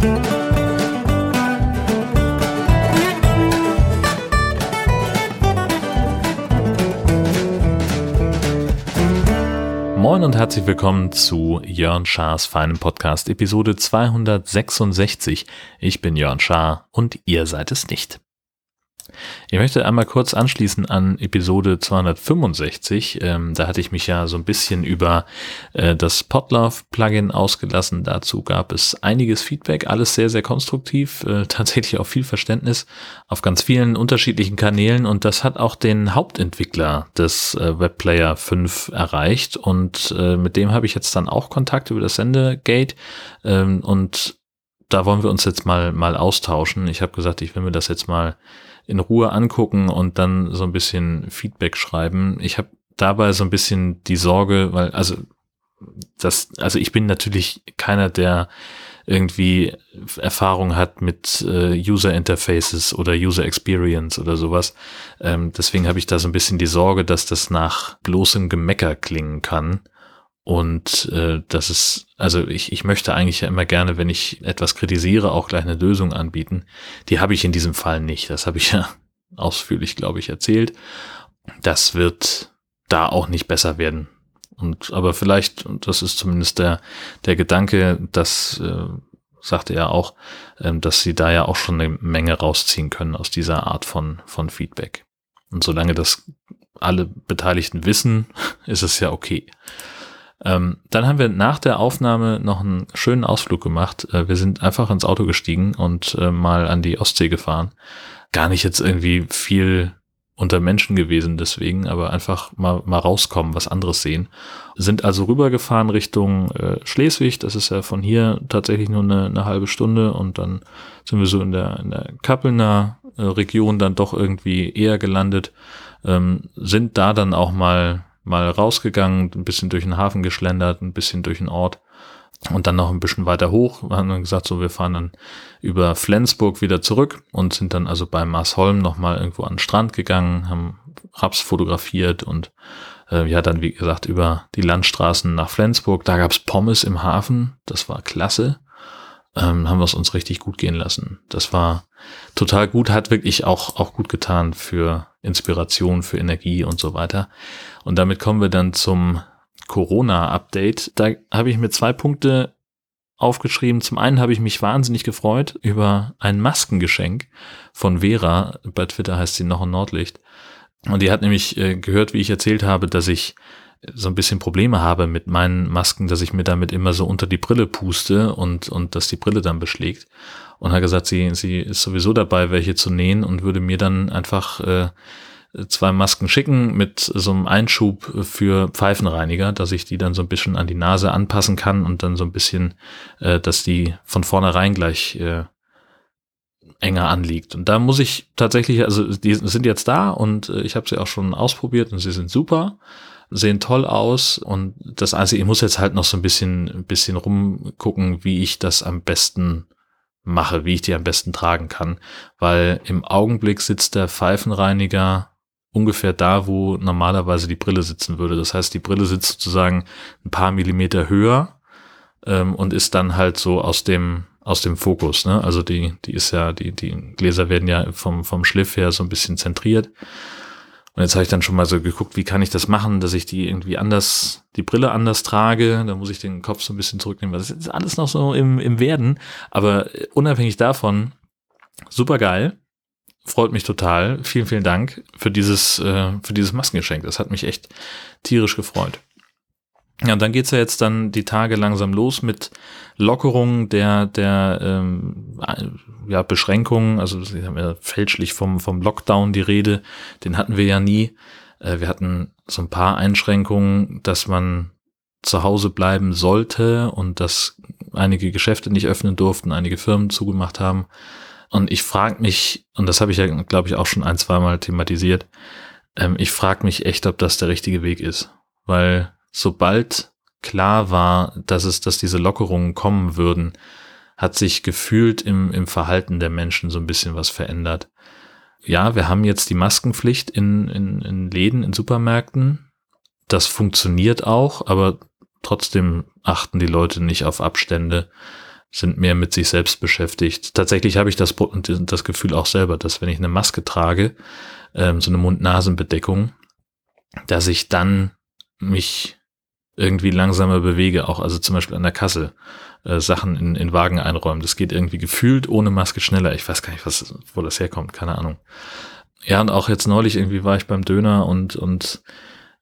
Moin und herzlich willkommen zu Jörn Schars feinem Podcast Episode 266. Ich bin Jörn Schaar und ihr seid es nicht. Ich möchte einmal kurz anschließen an Episode 265. Ähm, da hatte ich mich ja so ein bisschen über äh, das Podlove-Plugin ausgelassen. Dazu gab es einiges Feedback, alles sehr, sehr konstruktiv, äh, tatsächlich auch viel Verständnis auf ganz vielen unterschiedlichen Kanälen und das hat auch den Hauptentwickler des äh, Webplayer 5 erreicht und äh, mit dem habe ich jetzt dann auch Kontakt über das Sendegate ähm, und da wollen wir uns jetzt mal, mal austauschen. Ich habe gesagt, ich will mir das jetzt mal in Ruhe angucken und dann so ein bisschen Feedback schreiben. Ich habe dabei so ein bisschen die Sorge, weil, also das, also ich bin natürlich keiner, der irgendwie Erfahrung hat mit äh, User Interfaces oder User Experience oder sowas. Ähm, deswegen habe ich da so ein bisschen die Sorge, dass das nach bloßem Gemecker klingen kann. Und äh, das ist, also ich, ich möchte eigentlich ja immer gerne, wenn ich etwas kritisiere, auch gleich eine Lösung anbieten. Die habe ich in diesem Fall nicht. Das habe ich ja ausführlich, glaube ich, erzählt. Das wird da auch nicht besser werden. Und aber vielleicht, und das ist zumindest der, der Gedanke, das äh, sagte er auch, äh, dass sie da ja auch schon eine Menge rausziehen können aus dieser Art von, von Feedback. Und solange das alle Beteiligten wissen, ist es ja okay. Ähm, dann haben wir nach der Aufnahme noch einen schönen Ausflug gemacht. Äh, wir sind einfach ins Auto gestiegen und äh, mal an die Ostsee gefahren. Gar nicht jetzt irgendwie viel unter Menschen gewesen deswegen, aber einfach mal, mal rauskommen, was anderes sehen. Sind also rübergefahren Richtung äh, Schleswig, das ist ja von hier tatsächlich nur eine, eine halbe Stunde und dann sind wir so in der, in der Kappelner äh, Region dann doch irgendwie eher gelandet, ähm, sind da dann auch mal mal rausgegangen, ein bisschen durch den Hafen geschlendert, ein bisschen durch den Ort und dann noch ein bisschen weiter hoch. Wir haben dann gesagt, so wir fahren dann über Flensburg wieder zurück und sind dann also bei Marsholm nochmal irgendwo an den Strand gegangen, haben Raps fotografiert und äh, ja, dann wie gesagt über die Landstraßen nach Flensburg. Da gab's Pommes im Hafen, das war klasse. Ähm, haben wir es uns richtig gut gehen lassen. Das war total gut, hat wirklich auch, auch gut getan für Inspiration, für Energie und so weiter. Und damit kommen wir dann zum Corona-Update. Da habe ich mir zwei Punkte aufgeschrieben. Zum einen habe ich mich wahnsinnig gefreut über ein Maskengeschenk von Vera. Bei Twitter heißt sie noch ein Nordlicht. Und die hat nämlich äh, gehört, wie ich erzählt habe, dass ich so ein bisschen Probleme habe mit meinen Masken, dass ich mir damit immer so unter die Brille puste und, und dass die Brille dann beschlägt. Und hat gesagt, sie, sie ist sowieso dabei, welche zu nähen und würde mir dann einfach äh, zwei Masken schicken mit so einem Einschub für Pfeifenreiniger, dass ich die dann so ein bisschen an die Nase anpassen kann und dann so ein bisschen, äh, dass die von vornherein gleich äh, enger anliegt. Und da muss ich tatsächlich, also die sind jetzt da und äh, ich habe sie auch schon ausprobiert und sie sind super sehen toll aus und das Einzige, ich muss jetzt halt noch so ein bisschen, ein bisschen rumgucken, wie ich das am besten mache, wie ich die am besten tragen kann, weil im Augenblick sitzt der Pfeifenreiniger ungefähr da, wo normalerweise die Brille sitzen würde. Das heißt, die Brille sitzt sozusagen ein paar Millimeter höher ähm, und ist dann halt so aus dem aus dem Fokus. Ne? Also die die ist ja die die Gläser werden ja vom vom Schliff her so ein bisschen zentriert und jetzt habe ich dann schon mal so geguckt, wie kann ich das machen, dass ich die irgendwie anders, die Brille anders trage. Da muss ich den Kopf so ein bisschen zurücknehmen. Das ist alles noch so im, im Werden. Aber unabhängig davon, super geil. Freut mich total. Vielen, vielen Dank für dieses, äh, für dieses Maskengeschenk. Das hat mich echt tierisch gefreut. Ja, und dann geht's ja jetzt dann die Tage langsam los mit Lockerung der, der ähm, ja, Beschränkungen. Also sie haben ja fälschlich vom, vom Lockdown die Rede. Den hatten wir ja nie. Äh, wir hatten so ein paar Einschränkungen, dass man zu Hause bleiben sollte und dass einige Geschäfte nicht öffnen durften, einige Firmen zugemacht haben. Und ich frage mich, und das habe ich ja, glaube ich, auch schon ein, zweimal thematisiert, ähm, ich frage mich echt, ob das der richtige Weg ist. Weil sobald klar war, dass es, dass diese Lockerungen kommen würden, hat sich gefühlt im, im Verhalten der Menschen so ein bisschen was verändert. Ja, wir haben jetzt die Maskenpflicht in, in, in Läden, in Supermärkten. Das funktioniert auch, aber trotzdem achten die Leute nicht auf Abstände. sind mehr mit sich selbst beschäftigt. Tatsächlich habe ich das, das Gefühl auch selber, dass wenn ich eine Maske trage, ähm, so eine Mund-Nasen-Bedeckung, dass ich dann mich irgendwie langsamer bewege, auch also zum Beispiel an der Kasse äh, Sachen in, in Wagen einräumen. Das geht irgendwie gefühlt ohne Maske schneller. Ich weiß gar nicht, was, wo das herkommt, keine Ahnung. Ja, und auch jetzt neulich irgendwie war ich beim Döner und, und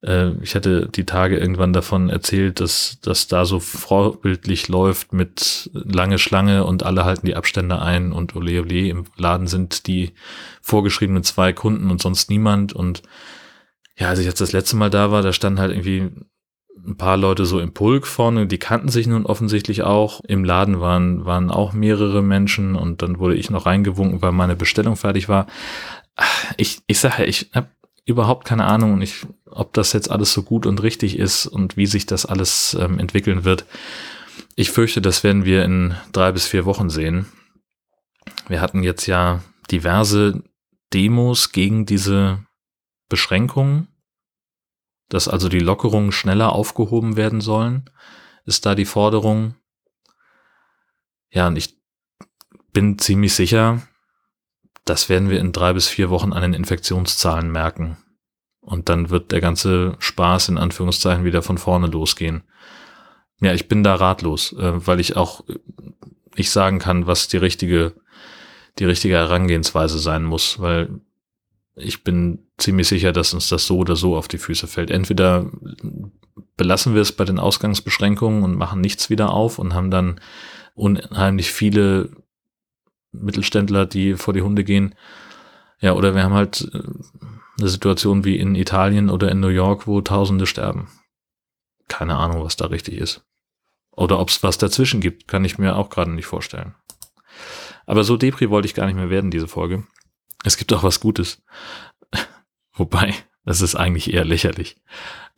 äh, ich hatte die Tage irgendwann davon erzählt, dass das da so vorbildlich läuft mit lange Schlange und alle halten die Abstände ein und ole ole im Laden sind die vorgeschriebenen zwei Kunden und sonst niemand und ja, als ich jetzt das letzte Mal da war, da standen halt irgendwie ein paar Leute so im Pulk vorne, die kannten sich nun offensichtlich auch. Im Laden waren, waren auch mehrere Menschen und dann wurde ich noch reingewunken, weil meine Bestellung fertig war. Ich, ich sage, ich habe überhaupt keine Ahnung, ich, ob das jetzt alles so gut und richtig ist und wie sich das alles ähm, entwickeln wird. Ich fürchte, das werden wir in drei bis vier Wochen sehen. Wir hatten jetzt ja diverse Demos gegen diese Beschränkungen, dass also die Lockerungen schneller aufgehoben werden sollen, ist da die Forderung. Ja, und ich bin ziemlich sicher, das werden wir in drei bis vier Wochen an den Infektionszahlen merken. Und dann wird der ganze Spaß in Anführungszeichen wieder von vorne losgehen. Ja, ich bin da ratlos, äh, weil ich auch nicht sagen kann, was die richtige, die richtige Herangehensweise sein muss, weil ich bin ziemlich sicher, dass uns das so oder so auf die Füße fällt. Entweder belassen wir es bei den Ausgangsbeschränkungen und machen nichts wieder auf und haben dann unheimlich viele Mittelständler, die vor die Hunde gehen. Ja, oder wir haben halt äh, eine Situation wie in Italien oder in New York, wo Tausende sterben. Keine Ahnung, was da richtig ist. Oder ob es was dazwischen gibt, kann ich mir auch gerade nicht vorstellen. Aber so Depri wollte ich gar nicht mehr werden, diese Folge. Es gibt auch was Gutes. Wobei, das ist eigentlich eher lächerlich.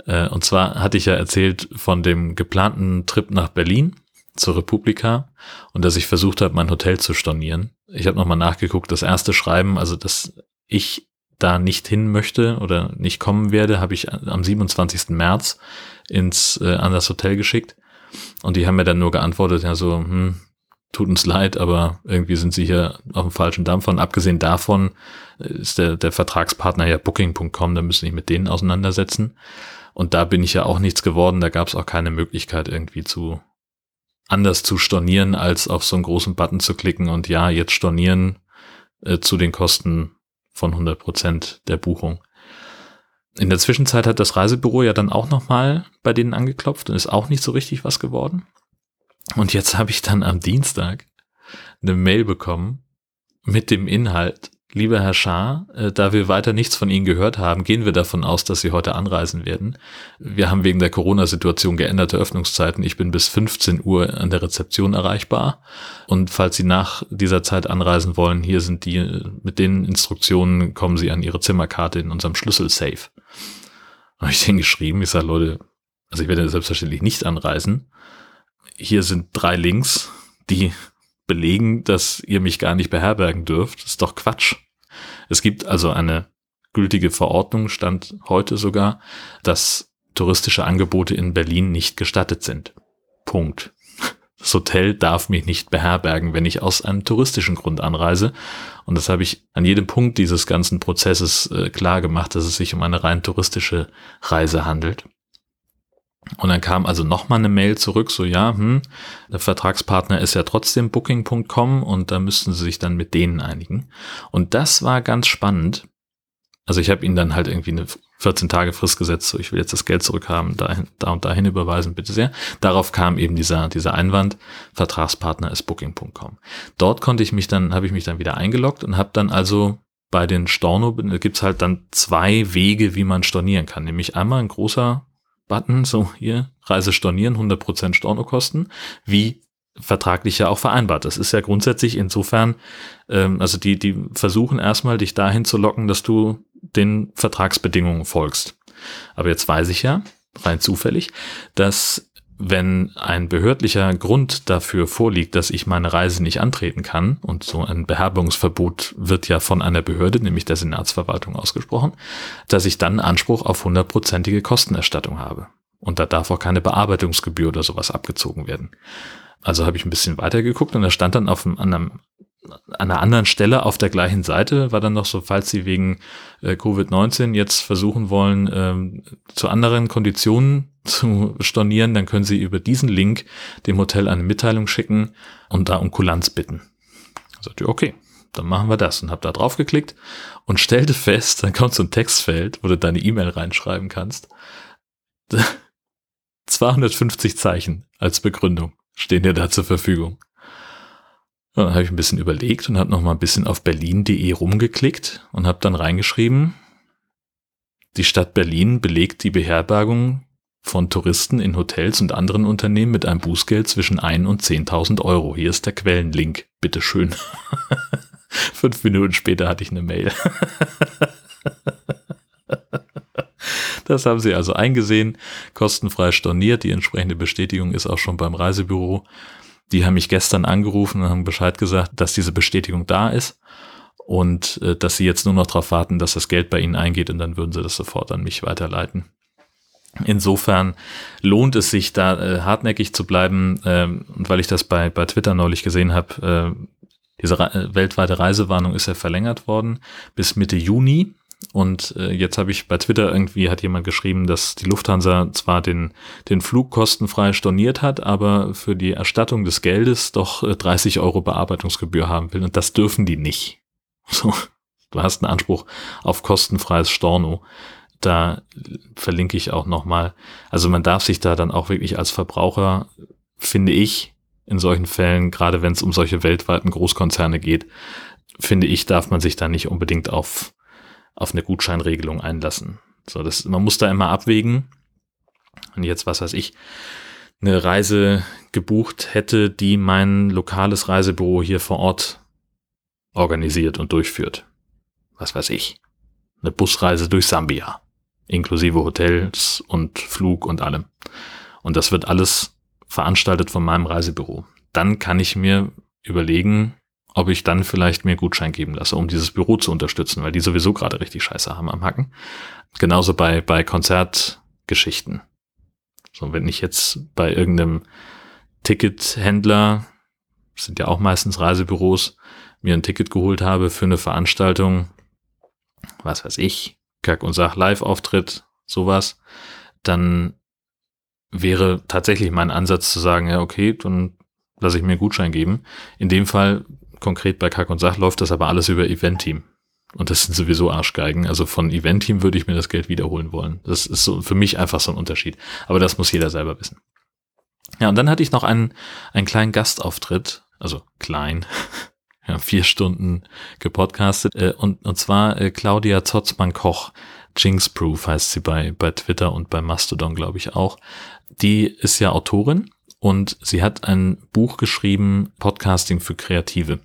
Äh, und zwar hatte ich ja erzählt von dem geplanten Trip nach Berlin zur Republika und dass ich versucht habe, mein Hotel zu stornieren. Ich habe nochmal nachgeguckt, das erste Schreiben, also dass ich da nicht hin möchte oder nicht kommen werde, habe ich am 27. März ins äh, an das Hotel geschickt und die haben mir dann nur geantwortet, ja so, hm, tut uns leid, aber irgendwie sind sie hier auf dem falschen Dampfer. Und abgesehen davon ist der, der Vertragspartner ja Booking.com, da müssen ich mit denen auseinandersetzen. Und da bin ich ja auch nichts geworden, da gab es auch keine Möglichkeit irgendwie zu anders zu stornieren, als auf so einen großen Button zu klicken und ja, jetzt stornieren äh, zu den Kosten von 100 Prozent der Buchung. In der Zwischenzeit hat das Reisebüro ja dann auch nochmal bei denen angeklopft und ist auch nicht so richtig was geworden. Und jetzt habe ich dann am Dienstag eine Mail bekommen mit dem Inhalt, lieber Herr Schaar, äh, da wir weiter nichts von Ihnen gehört haben, gehen wir davon aus, dass Sie heute anreisen werden. Wir haben wegen der Corona-Situation geänderte Öffnungszeiten. Ich bin bis 15 Uhr an der Rezeption erreichbar. Und falls Sie nach dieser Zeit anreisen wollen, hier sind die, mit den Instruktionen kommen Sie an Ihre Zimmerkarte in unserem Schlüssel-Safe. Habe ich den geschrieben. Ich sage, Leute, also ich werde selbstverständlich nicht anreisen hier sind drei Links, die belegen, dass ihr mich gar nicht beherbergen dürft. Das ist doch Quatsch. Es gibt also eine gültige Verordnung, stand heute sogar, dass touristische Angebote in Berlin nicht gestattet sind. Punkt. Das Hotel darf mich nicht beherbergen, wenn ich aus einem touristischen Grund anreise. Und das habe ich an jedem Punkt dieses ganzen Prozesses äh, klar gemacht, dass es sich um eine rein touristische Reise handelt. Und dann kam also nochmal eine Mail zurück, so ja, hm, der Vertragspartner ist ja trotzdem Booking.com und da müssten sie sich dann mit denen einigen. Und das war ganz spannend. Also ich habe ihnen dann halt irgendwie eine 14 Tage Frist gesetzt, so ich will jetzt das Geld zurückhaben, dahin, da und dahin überweisen, bitte sehr. Darauf kam eben dieser, dieser Einwand, Vertragspartner ist Booking.com. Dort konnte ich mich dann, habe ich mich dann wieder eingeloggt und habe dann also bei den Storno, gibt's halt dann zwei Wege, wie man stornieren kann. Nämlich einmal ein großer Button, so hier, Reise stornieren, 100% Stornokosten, wie vertraglich ja auch vereinbart. Das ist ja grundsätzlich insofern, ähm, also die, die versuchen erstmal dich dahin zu locken, dass du den Vertragsbedingungen folgst. Aber jetzt weiß ich ja, rein zufällig, dass wenn ein behördlicher Grund dafür vorliegt, dass ich meine Reise nicht antreten kann, und so ein Beherbergungsverbot wird ja von einer Behörde, nämlich der Senatsverwaltung, ausgesprochen, dass ich dann Anspruch auf hundertprozentige Kostenerstattung habe. Und da darf auch keine Bearbeitungsgebühr oder sowas abgezogen werden. Also habe ich ein bisschen weiter geguckt und da stand dann auf einem, an einer anderen Stelle auf der gleichen Seite, war dann noch so, falls Sie wegen äh, Covid-19 jetzt versuchen wollen, ähm, zu anderen Konditionen zu stornieren, dann können Sie über diesen Link dem Hotel eine Mitteilung schicken und da um Kulanz bitten. Da sagte ich, okay, dann machen wir das und habe da drauf geklickt und stellte fest, dann kommt so ein Textfeld, wo du deine E-Mail reinschreiben kannst. 250 Zeichen als Begründung stehen dir da zur Verfügung. Und dann habe ich ein bisschen überlegt und habe noch mal ein bisschen auf berlin.de rumgeklickt und habe dann reingeschrieben, die Stadt Berlin belegt die Beherbergung von Touristen in Hotels und anderen Unternehmen mit einem Bußgeld zwischen 1 und 10.000 Euro. Hier ist der Quellenlink. Bitteschön. Fünf Minuten später hatte ich eine Mail. Das haben sie also eingesehen, kostenfrei storniert. Die entsprechende Bestätigung ist auch schon beim Reisebüro. Die haben mich gestern angerufen und haben Bescheid gesagt, dass diese Bestätigung da ist und äh, dass sie jetzt nur noch darauf warten, dass das Geld bei ihnen eingeht und dann würden sie das sofort an mich weiterleiten. Insofern lohnt es sich, da äh, hartnäckig zu bleiben. Ähm, und weil ich das bei, bei Twitter neulich gesehen habe, äh, diese Re weltweite Reisewarnung ist ja verlängert worden bis Mitte Juni. Und äh, jetzt habe ich bei Twitter irgendwie hat jemand geschrieben, dass die Lufthansa zwar den, den Flug kostenfrei storniert hat, aber für die Erstattung des Geldes doch äh, 30 Euro Bearbeitungsgebühr haben will. Und das dürfen die nicht. So, du hast einen Anspruch auf kostenfreies Storno. Da verlinke ich auch nochmal. Also man darf sich da dann auch wirklich als Verbraucher, finde ich, in solchen Fällen, gerade wenn es um solche weltweiten Großkonzerne geht, finde ich, darf man sich da nicht unbedingt auf auf eine Gutscheinregelung einlassen. So, das, man muss da immer abwägen. Und jetzt, was weiß ich, eine Reise gebucht hätte, die mein lokales Reisebüro hier vor Ort organisiert und durchführt. Was weiß ich. Eine Busreise durch Sambia. Inklusive Hotels und Flug und allem. Und das wird alles veranstaltet von meinem Reisebüro. Dann kann ich mir überlegen, ob ich dann vielleicht mir Gutschein geben lasse, um dieses Büro zu unterstützen, weil die sowieso gerade richtig Scheiße haben am Hacken. Genauso bei, bei Konzertgeschichten. So, wenn ich jetzt bei irgendeinem Tickethändler, sind ja auch meistens Reisebüros, mir ein Ticket geholt habe für eine Veranstaltung, was weiß ich, Kack und Sach Live-Auftritt, sowas, dann wäre tatsächlich mein Ansatz zu sagen, ja, okay, dann lasse ich mir einen Gutschein geben. In dem Fall konkret bei Kack und Sach läuft das aber alles über Event-Team. Und das sind sowieso Arschgeigen. Also von Event-Team würde ich mir das Geld wiederholen wollen. Das ist so für mich einfach so ein Unterschied. Aber das muss jeder selber wissen. Ja, und dann hatte ich noch einen, einen kleinen Gastauftritt. Also klein. Ja, vier Stunden gepodcastet. Äh, und, und zwar äh, Claudia Zotzmann-Koch. Jinx-Proof heißt sie bei, bei Twitter und bei Mastodon, glaube ich, auch. Die ist ja Autorin und sie hat ein Buch geschrieben, Podcasting für Kreative,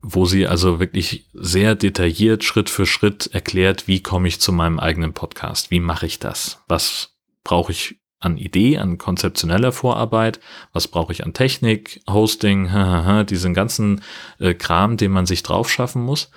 wo sie also wirklich sehr detailliert Schritt für Schritt erklärt, wie komme ich zu meinem eigenen Podcast, wie mache ich das, was brauche ich an Idee, an konzeptioneller Vorarbeit, was brauche ich an Technik, Hosting, diesen ganzen äh, Kram, den man sich drauf schaffen muss.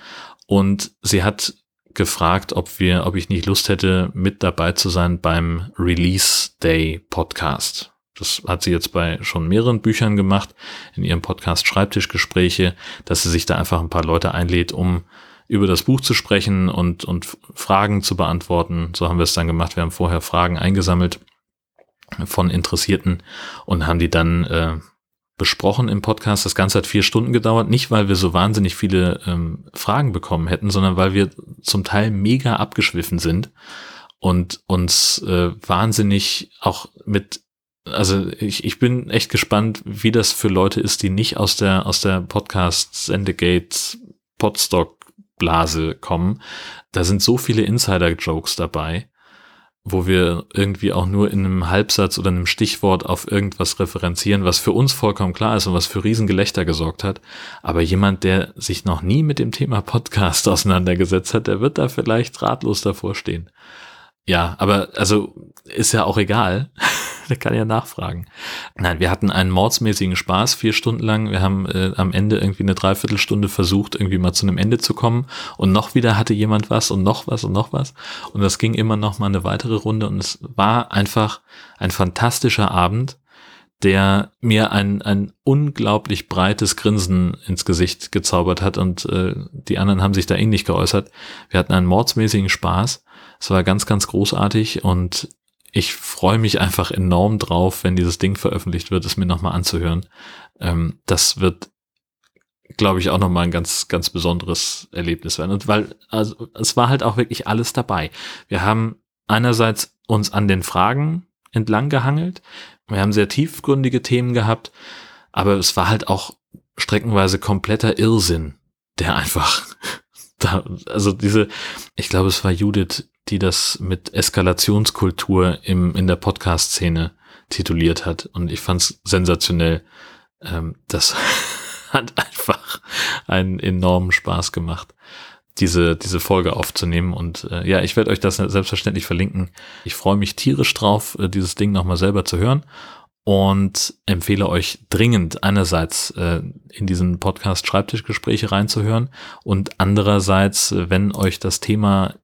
Und sie hat gefragt, ob wir, ob ich nicht Lust hätte, mit dabei zu sein beim Release Day Podcast. Das hat sie jetzt bei schon mehreren Büchern gemacht, in ihrem Podcast Schreibtischgespräche, dass sie sich da einfach ein paar Leute einlädt, um über das Buch zu sprechen und, und Fragen zu beantworten. So haben wir es dann gemacht. Wir haben vorher Fragen eingesammelt von Interessierten und haben die dann äh, besprochen im Podcast. Das Ganze hat vier Stunden gedauert, nicht weil wir so wahnsinnig viele ähm, Fragen bekommen hätten, sondern weil wir zum Teil mega abgeschwiffen sind und uns äh, wahnsinnig auch mit also ich, ich bin echt gespannt, wie das für Leute ist, die nicht aus der, aus der Podcast Sendegate Podstock Blase kommen. Da sind so viele Insider-Jokes dabei, wo wir irgendwie auch nur in einem Halbsatz oder einem Stichwort auf irgendwas referenzieren, was für uns vollkommen klar ist und was für Riesengelächter gesorgt hat. Aber jemand, der sich noch nie mit dem Thema Podcast auseinandergesetzt hat, der wird da vielleicht ratlos davor stehen. Ja, aber also ist ja auch egal. der kann ja nachfragen. Nein, wir hatten einen mordsmäßigen Spaß, vier Stunden lang. Wir haben äh, am Ende irgendwie eine Dreiviertelstunde versucht, irgendwie mal zu einem Ende zu kommen. Und noch wieder hatte jemand was und noch was und noch was. Und das ging immer noch mal eine weitere Runde. Und es war einfach ein fantastischer Abend, der mir ein, ein unglaublich breites Grinsen ins Gesicht gezaubert hat und äh, die anderen haben sich da ähnlich geäußert. Wir hatten einen mordsmäßigen Spaß. Es war ganz, ganz großartig und ich freue mich einfach enorm drauf, wenn dieses Ding veröffentlicht wird, es mir nochmal anzuhören. Ähm, das wird, glaube ich, auch nochmal ein ganz, ganz besonderes Erlebnis werden. Und weil, also es war halt auch wirklich alles dabei. Wir haben einerseits uns an den Fragen entlang gehangelt. Wir haben sehr tiefgründige Themen gehabt, aber es war halt auch streckenweise kompletter Irrsinn, der einfach da, also diese, ich glaube, es war Judith, die das mit Eskalationskultur im, in der Podcast-Szene tituliert hat. Und ich fand es sensationell. Ähm, das hat einfach einen enormen Spaß gemacht diese, diese Folge aufzunehmen. Und äh, ja, ich werde euch das selbstverständlich verlinken. Ich freue mich tierisch drauf, äh, dieses Ding nochmal selber zu hören und empfehle euch dringend einerseits äh, in diesen Podcast Schreibtischgespräche reinzuhören und andererseits, äh, wenn euch das Thema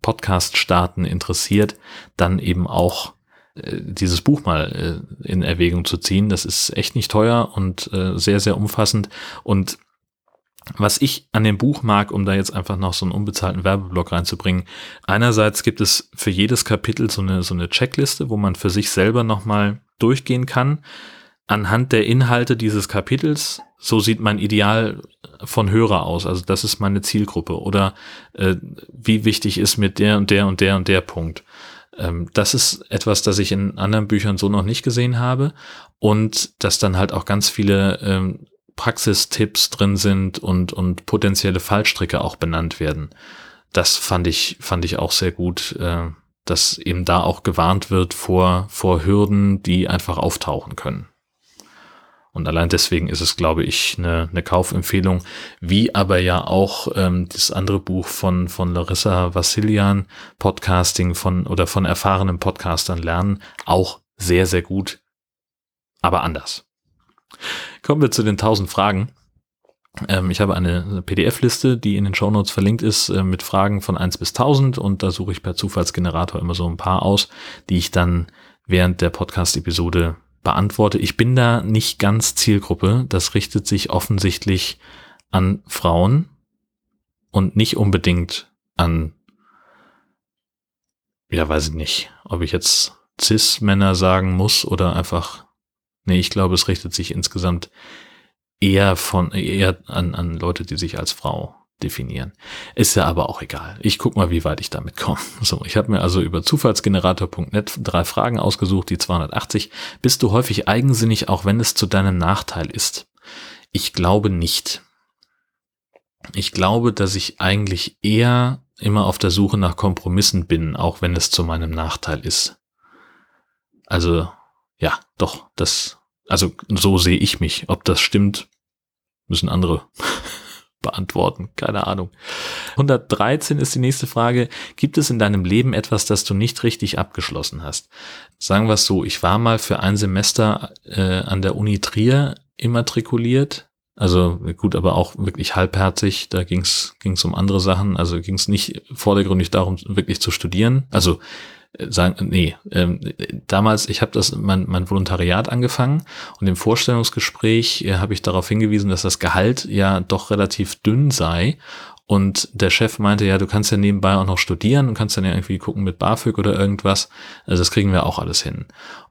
Podcast starten interessiert, dann eben auch äh, dieses Buch mal äh, in Erwägung zu ziehen. Das ist echt nicht teuer und äh, sehr, sehr umfassend und was ich an dem Buch mag, um da jetzt einfach noch so einen unbezahlten Werbeblock reinzubringen. Einerseits gibt es für jedes Kapitel so eine, so eine Checkliste, wo man für sich selber nochmal durchgehen kann. Anhand der Inhalte dieses Kapitels, so sieht mein Ideal von Hörer aus. Also das ist meine Zielgruppe. Oder äh, wie wichtig ist mit der und der und der und der Punkt. Ähm, das ist etwas, das ich in anderen Büchern so noch nicht gesehen habe. Und dass dann halt auch ganz viele ähm, Praxistipps drin sind und, und potenzielle Fallstricke auch benannt werden. Das fand ich, fand ich auch sehr gut, äh, dass eben da auch gewarnt wird vor, vor Hürden, die einfach auftauchen können. Und allein deswegen ist es, glaube ich, eine, eine Kaufempfehlung, wie aber ja auch ähm, das andere Buch von, von Larissa Vassilian, Podcasting von oder von erfahrenen Podcastern lernen, auch sehr, sehr gut, aber anders. Kommen wir zu den 1000 Fragen. Ähm, ich habe eine PDF-Liste, die in den Shownotes verlinkt ist, äh, mit Fragen von 1 bis 1000 und da suche ich per Zufallsgenerator immer so ein paar aus, die ich dann während der Podcast-Episode beantworte. Ich bin da nicht ganz Zielgruppe. Das richtet sich offensichtlich an Frauen und nicht unbedingt an, ja, weiß ich nicht, ob ich jetzt Cis-Männer sagen muss oder einfach Nee, ich glaube, es richtet sich insgesamt eher von, eher an, an Leute, die sich als Frau definieren. Ist ja aber auch egal. Ich guck mal, wie weit ich damit komme. So, ich habe mir also über zufallsgenerator.net drei Fragen ausgesucht, die 280. Bist du häufig eigensinnig, auch wenn es zu deinem Nachteil ist? Ich glaube nicht. Ich glaube, dass ich eigentlich eher immer auf der Suche nach Kompromissen bin, auch wenn es zu meinem Nachteil ist. Also ja, doch, das, also so sehe ich mich. Ob das stimmt, müssen andere beantworten. Keine Ahnung. 113 ist die nächste Frage. Gibt es in deinem Leben etwas, das du nicht richtig abgeschlossen hast? Sagen wir es so, ich war mal für ein Semester äh, an der Uni Trier immatrikuliert. Also gut, aber auch wirklich halbherzig. Da ging es um andere Sachen. Also ging es nicht vordergründig darum, wirklich zu studieren. Also sagen, nee, ähm, damals, ich habe das mein, mein Volontariat angefangen und im Vorstellungsgespräch äh, habe ich darauf hingewiesen, dass das Gehalt ja doch relativ dünn sei und der Chef meinte, ja, du kannst ja nebenbei auch noch studieren und kannst dann ja irgendwie gucken mit BAföG oder irgendwas. Also das kriegen wir auch alles hin.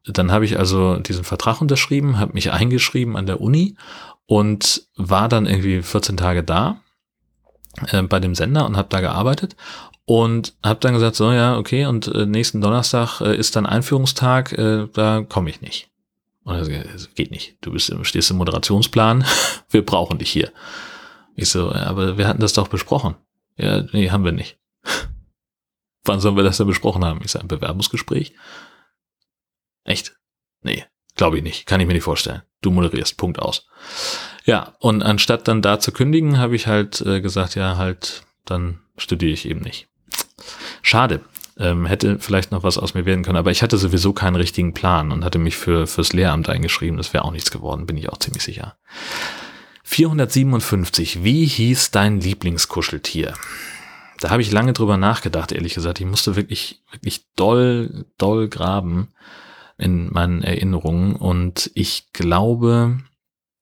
Dann habe ich also diesen Vertrag unterschrieben, habe mich eingeschrieben an der Uni und war dann irgendwie 14 Tage da äh, bei dem Sender und habe da gearbeitet und habe dann gesagt, so ja, okay, und äh, nächsten Donnerstag äh, ist dann Einführungstag, äh, da komme ich nicht. Und er sagt, geht nicht, du bist, stehst im Moderationsplan, wir brauchen dich hier. Ich so, ja, aber wir hatten das doch besprochen. Ja, nee, haben wir nicht. Wann sollen wir das denn besprochen haben? Ich sage, ein Bewerbungsgespräch? Echt? Nee, glaube ich nicht. Kann ich mir nicht vorstellen. Du moderierst, Punkt aus. Ja, und anstatt dann da zu kündigen, habe ich halt äh, gesagt, ja, halt, dann studiere ich eben nicht. Schade. Ähm, hätte vielleicht noch was aus mir werden können, aber ich hatte sowieso keinen richtigen Plan und hatte mich für fürs Lehramt eingeschrieben. Das wäre auch nichts geworden, bin ich auch ziemlich sicher. 457. Wie hieß dein Lieblingskuscheltier? Da habe ich lange drüber nachgedacht, ehrlich gesagt. Ich musste wirklich, wirklich doll, doll graben. In meinen Erinnerungen. Und ich glaube,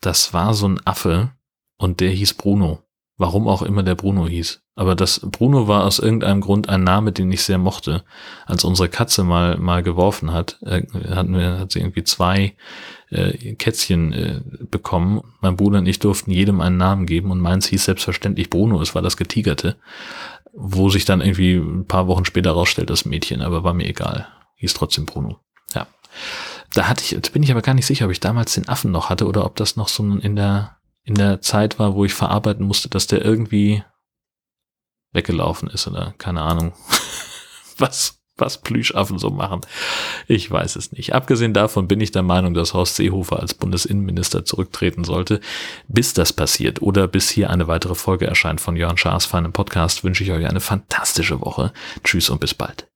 das war so ein Affe und der hieß Bruno. Warum auch immer der Bruno hieß. Aber das Bruno war aus irgendeinem Grund ein Name, den ich sehr mochte. Als unsere Katze mal mal geworfen hat, äh, hatten wir, hat sie irgendwie zwei äh, Kätzchen äh, bekommen. Mein Bruder und ich durften jedem einen Namen geben und meins hieß selbstverständlich Bruno. Es war das Getigerte, wo sich dann irgendwie ein paar Wochen später rausstellt, das Mädchen, aber war mir egal. Hieß trotzdem Bruno. Da hatte ich, jetzt bin ich aber gar nicht sicher, ob ich damals den Affen noch hatte oder ob das noch so in der in der Zeit war, wo ich verarbeiten musste, dass der irgendwie weggelaufen ist oder keine Ahnung, was, was Plüschaffen so machen. Ich weiß es nicht. Abgesehen davon bin ich der Meinung, dass Horst Seehofer als Bundesinnenminister zurücktreten sollte. Bis das passiert oder bis hier eine weitere Folge erscheint von Jörn Schaas feinem Podcast, wünsche ich euch eine fantastische Woche. Tschüss und bis bald.